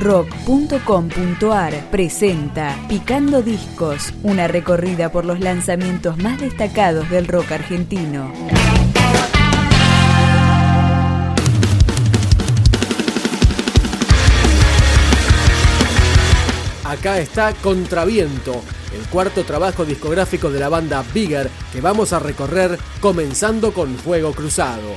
rock.com.ar presenta Picando Discos, una recorrida por los lanzamientos más destacados del rock argentino. Acá está Contraviento, el cuarto trabajo discográfico de la banda Bigger que vamos a recorrer comenzando con Fuego Cruzado.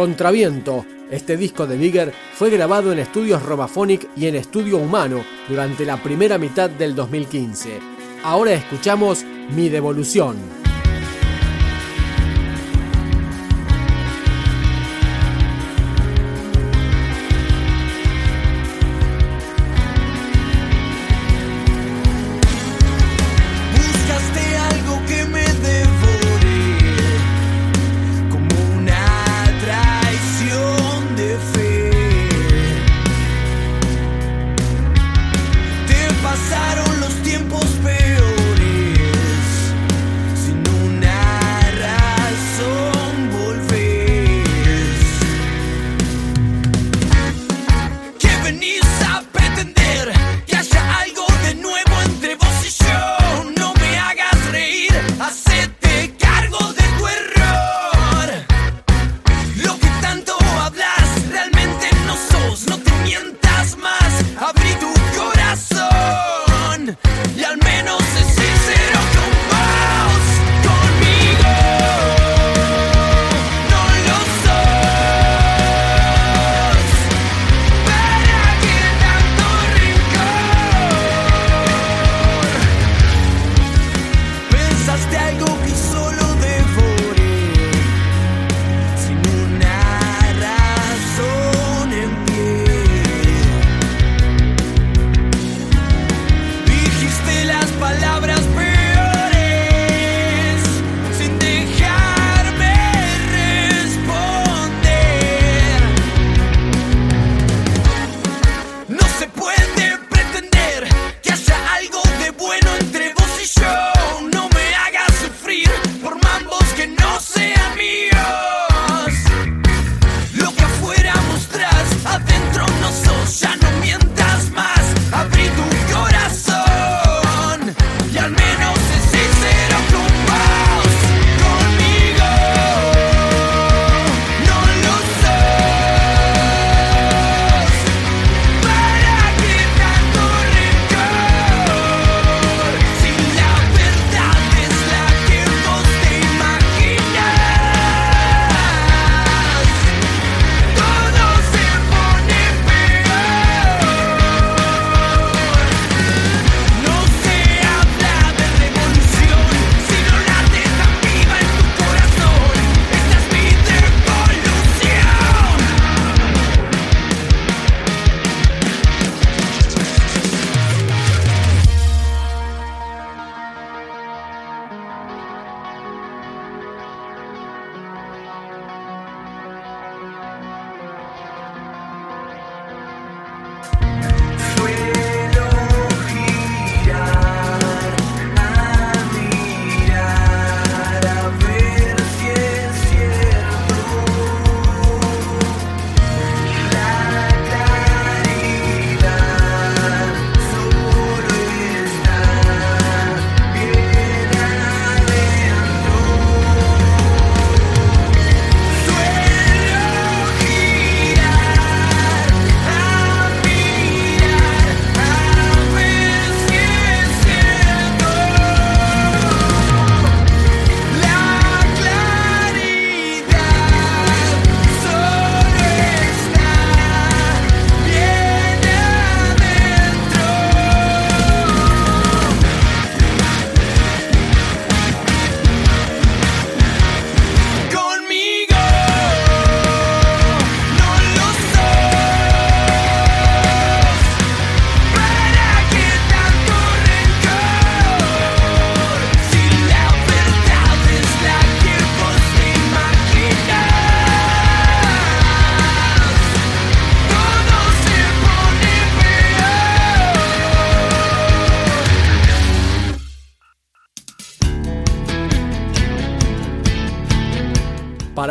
contraviento. Este disco de Bigger fue grabado en estudios Robafonic y en estudio humano durante la primera mitad del 2015. Ahora escuchamos Mi Devolución.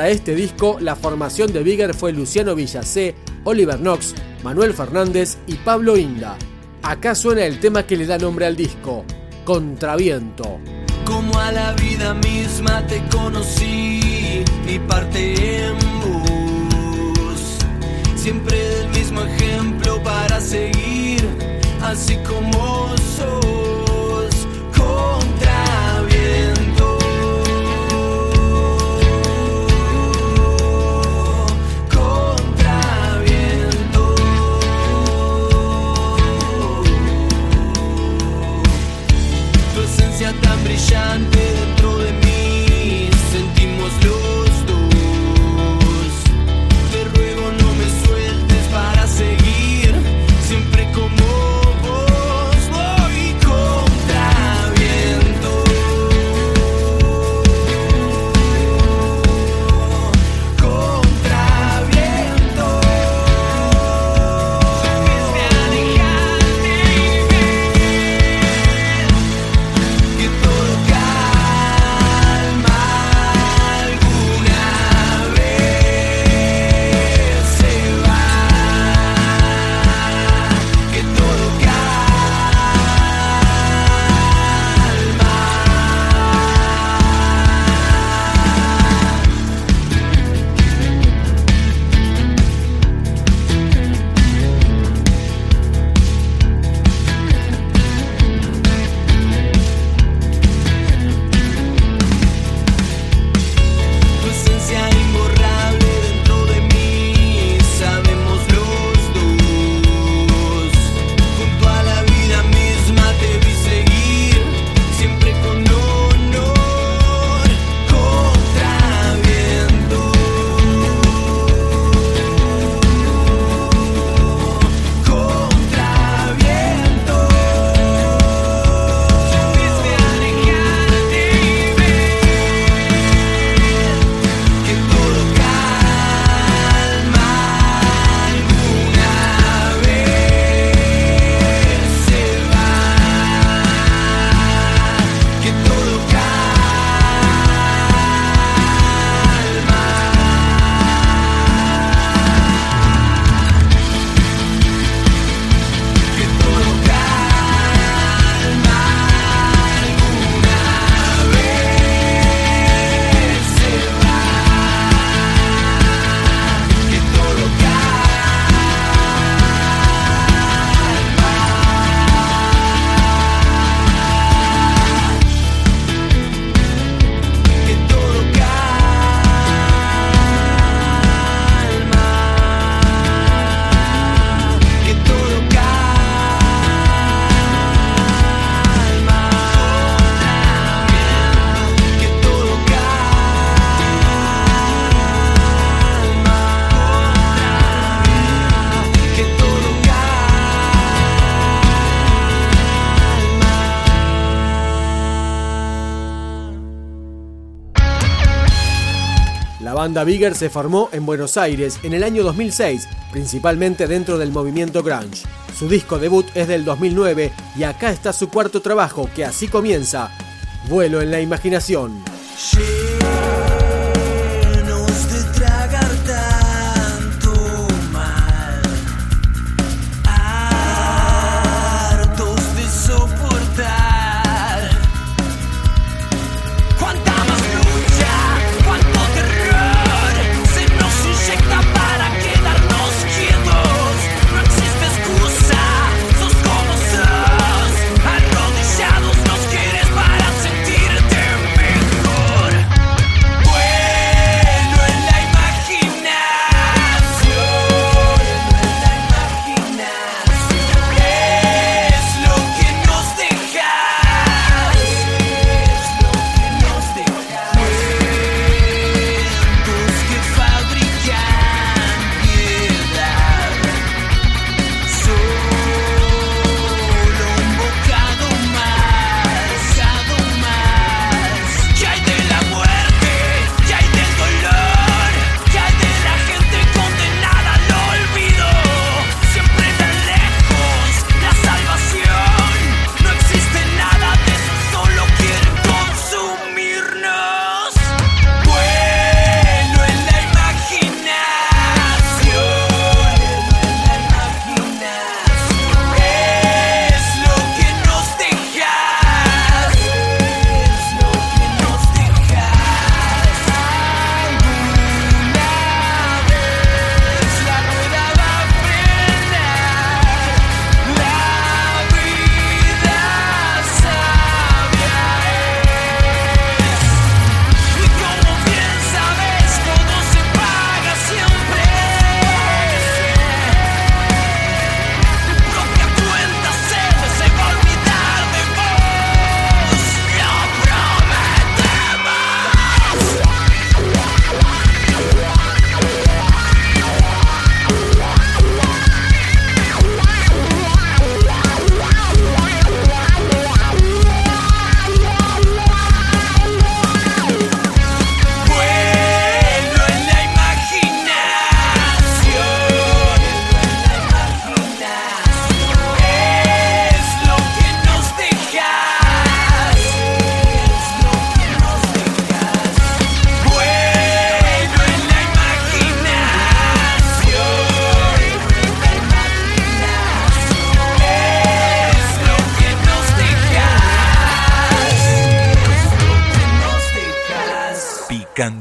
Este disco, la formación de Bigger fue Luciano Villacé, Oliver Knox, Manuel Fernández y Pablo Inda. Acá suena el tema que le da nombre al disco, Contraviento. Como a la vida misma te conocí y parte en bus. Siempre del mismo ejemplo para seguir, así como Tu esencia tan brillante dentro de mí, sentimos los dos. Te ruego no me sueltes para seguir, siempre como banda Bigger se formó en Buenos Aires en el año 2006, principalmente dentro del movimiento grunge. Su disco debut es del 2009 y acá está su cuarto trabajo que así comienza, Vuelo en la imaginación.